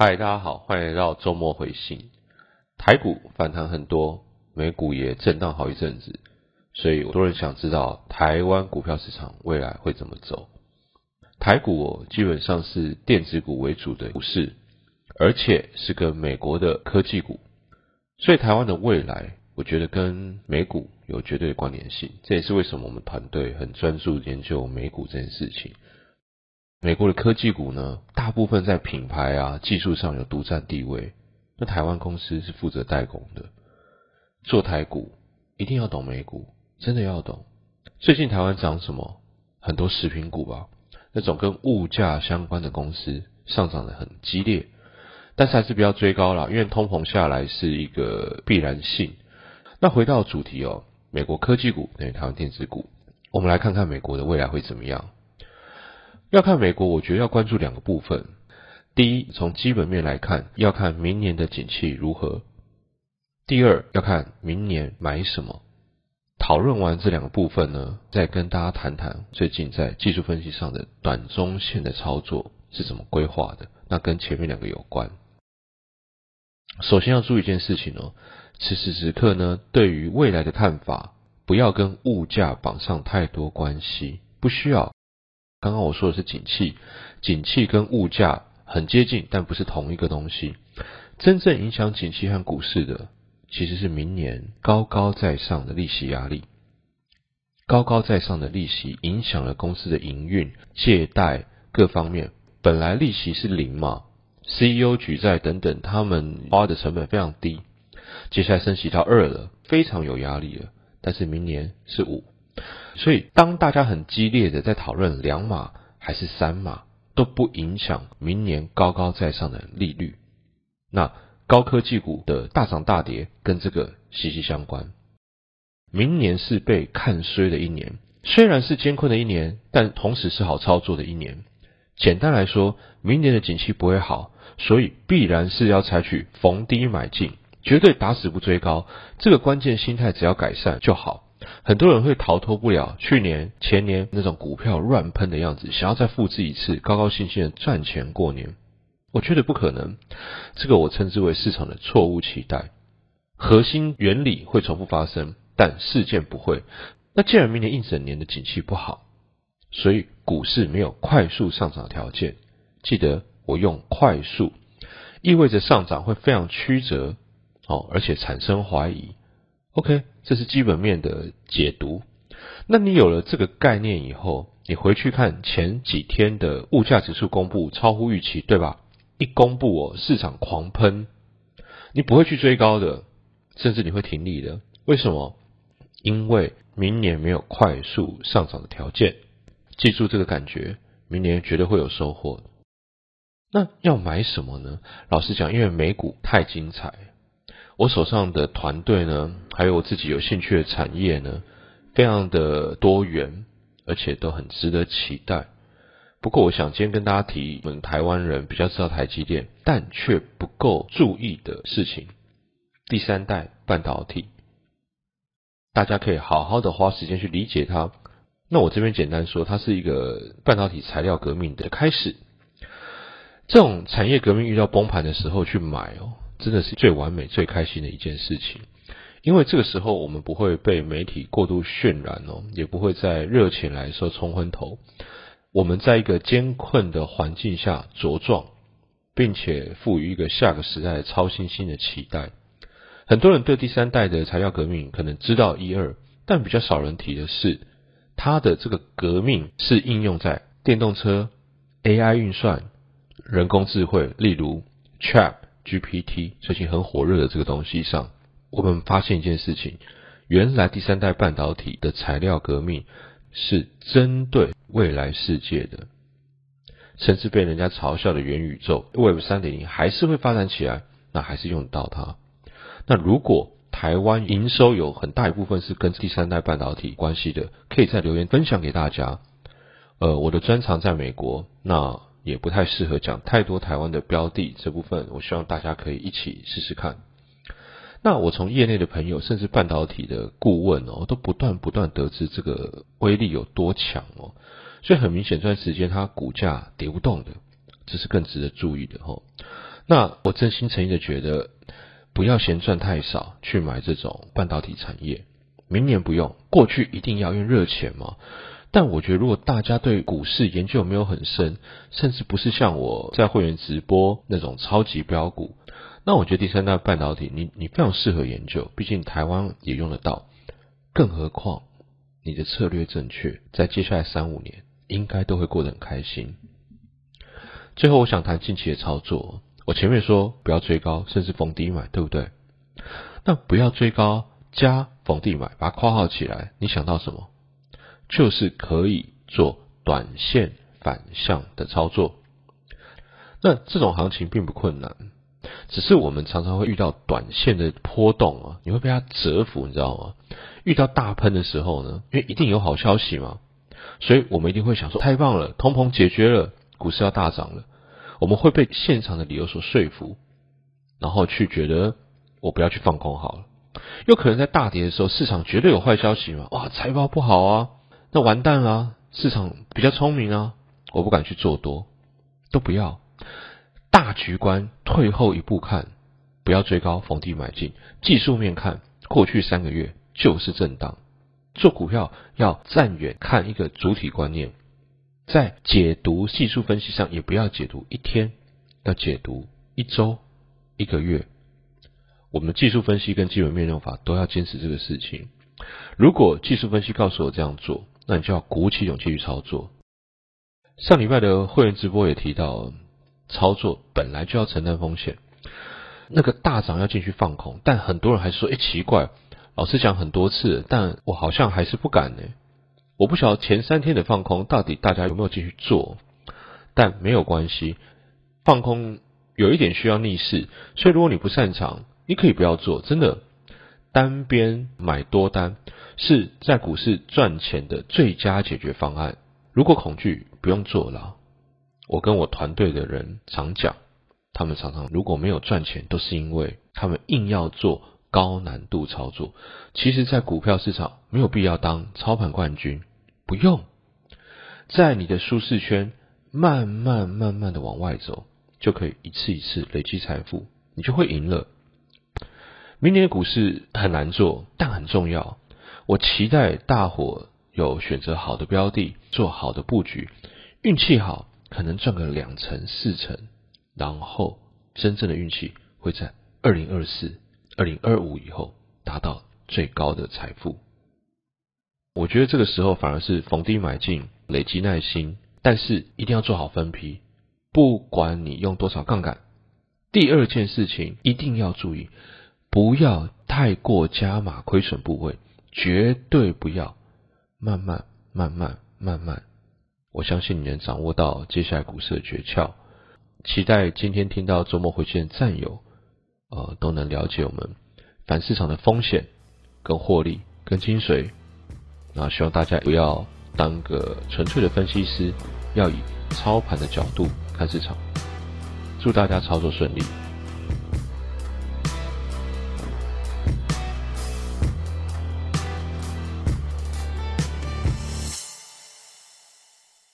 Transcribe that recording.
嗨，大家好，欢迎来到周末回信。台股反弹很多，美股也震荡好一阵子，所以很多人想知道台湾股票市场未来会怎么走。台股基本上是电子股为主的股市，而且是跟美国的科技股，所以台湾的未来，我觉得跟美股有绝对的关联性。这也是为什么我们团队很专注研究美股这件事情。美国的科技股呢，大部分在品牌啊、技术上有独占地位。那台湾公司是负责代工的。做台股一定要懂美股，真的要懂。最近台湾涨什么？很多食品股吧，那种跟物价相关的公司上涨的很激烈。但是还是不要追高了，因为通膨下来是一个必然性。那回到主题哦，美国科技股等于台湾电子股，我们来看看美国的未来会怎么样。要看美国，我觉得要关注两个部分。第一，从基本面来看，要看明年的景气如何；第二，要看明年买什么。讨论完这两个部分呢，再跟大家谈谈最近在技术分析上的短中线的操作是怎么规划的。那跟前面两个有关。首先要注意一件事情哦，此时此刻呢，对于未来的看法，不要跟物价绑上太多关系，不需要。刚刚我说的是景气，景气跟物价很接近，但不是同一个东西。真正影响景气和股市的，其实是明年高高在上的利息压力。高高在上的利息影响了公司的营运、借贷各方面。本来利息是零嘛，CEO 举债等等，他们花的成本非常低。接下来升息到二了，非常有压力了。但是明年是五。所以，当大家很激烈的在讨论两码还是三码，都不影响明年高高在上的利率。那高科技股的大涨大跌跟这个息息相关。明年是被看衰的一年，虽然是艰困的一年，但同时是好操作的一年。简单来说，明年的景气不会好，所以必然是要采取逢低买进，绝对打死不追高。这个关键心态只要改善就好。很多人会逃脱不了去年、前年那种股票乱喷的样子，想要再复制一次，高高兴兴的赚钱过年。我觉得不可能，这个我称之为市场的错误期待。核心原理会重复发生，但事件不会。那既然明年一整年的景气不好，所以股市没有快速上涨条件。记得我用快速，意味着上涨会非常曲折，哦，而且产生怀疑。OK，这是基本面的解读。那你有了这个概念以后，你回去看前几天的物价指数公布超乎预期，对吧？一公布哦，市场狂喷，你不会去追高的，甚至你会停利的。为什么？因为明年没有快速上涨的条件。记住这个感觉，明年绝对会有收获。那要买什么呢？老实讲，因为美股太精彩。我手上的团队呢，还有我自己有兴趣的产业呢，非常的多元，而且都很值得期待。不过，我想今天跟大家提我们台湾人比较知道台积电，但却不够注意的事情——第三代半导体。大家可以好好的花时间去理解它。那我这边简单说，它是一个半导体材料革命的开始。这种产业革命遇到崩盘的时候去买哦。真的是最完美、最开心的一件事情，因为这个时候我们不会被媒体过度渲染哦，也不会在热情来说冲昏头。我们在一个艰困的环境下茁壮，并且赋予一个下个时代超新星的期待。很多人对第三代的材料革命可能知道一二，但比较少人提的是，它的这个革命是应用在电动车、AI 运算、人工智慧，例如 Chat。GPT 最近很火热的这个东西上，我们发现一件事情：原来第三代半导体的材料革命是针对未来世界的，甚至被人家嘲笑的元宇宙 Web 三点零还是会发展起来，那还是用得到它。那如果台湾营收有很大一部分是跟第三代半导体关系的，可以在留言分享给大家。呃，我的专长在美国，那。也不太适合讲太多台湾的标的这部分，我希望大家可以一起试试看。那我从业内的朋友，甚至半导体的顾问哦，都不断不断得知这个威力有多强哦，所以很明显这段时间它股价跌不动的，这是更值得注意的哦。那我真心诚意的觉得，不要嫌赚太少去买这种半导体产业。明年不用，过去一定要用热钱嘛。但我觉得，如果大家对股市研究没有很深，甚至不是像我在会员直播那种超级标股，那我觉得第三代半导体，你你非常适合研究。毕竟台湾也用得到，更何况你的策略正确，在接下来三五年应该都会过得很开心。最后，我想谈近期的操作。我前面说不要追高，甚至逢低买，对不对？那不要追高加逢低买，把它括号起来，你想到什么？就是可以做短线反向的操作。那这种行情并不困难，只是我们常常会遇到短线的波动啊，你会被它折服，你知道吗？遇到大喷的时候呢，因为一定有好消息嘛，所以我们一定会想说太棒了，通膨解决了，股市要大涨了。我们会被现场的理由所说服，然后去觉得我不要去放空好了。有可能在大跌的时候，市场绝对有坏消息嘛？哇，财报不好啊，那完蛋了。市场比较聪明啊，我不敢去做多，都不要。大局观，退后一步看，不要追高逢低买进。技术面看，过去三个月就是震荡。做股票要站远看一个主体观念。在解读技术分析上，也不要解读一天，要解读一周、一个月。我们的技术分析跟基本面用法都要坚持这个事情。如果技术分析告诉我这样做，那你就要鼓起勇气去操作。上礼拜的会员直播也提到，操作本来就要承担风险。那个大涨要进去放空，但很多人还是说：“哎，奇怪，老师讲很多次，但我好像还是不敢呢。”我不晓得前三天的放空到底大家有没有继续做，但没有关系，放空有一点需要逆势，所以如果你不擅长，你可以不要做。真的，单边买多单是在股市赚钱的最佳解决方案。如果恐惧，不用做了。我跟我团队的人常讲，他们常常如果没有赚钱，都是因为他们硬要做高难度操作。其实，在股票市场没有必要当操盘冠军。不用，在你的舒适圈慢慢慢慢的往外走，就可以一次一次累积财富，你就会赢了。明年股市很难做，但很重要。我期待大伙有选择好的标的，做好的布局，运气好可能赚个两成四成，然后真正的运气会在二零二四、二零二五以后达到最高的财富。我觉得这个时候反而是逢低买进，累积耐心，但是一定要做好分批。不管你用多少杠杆，第二件事情一定要注意，不要太过加码亏损部位，绝对不要。慢慢、慢慢、慢慢，我相信你能掌握到接下来股市的诀窍。期待今天听到周末回去的战友，呃，都能了解我们反市场的风险、跟获利、跟精髓。那希望大家不要当个纯粹的分析师，要以操盘的角度看市场。祝大家操作顺利。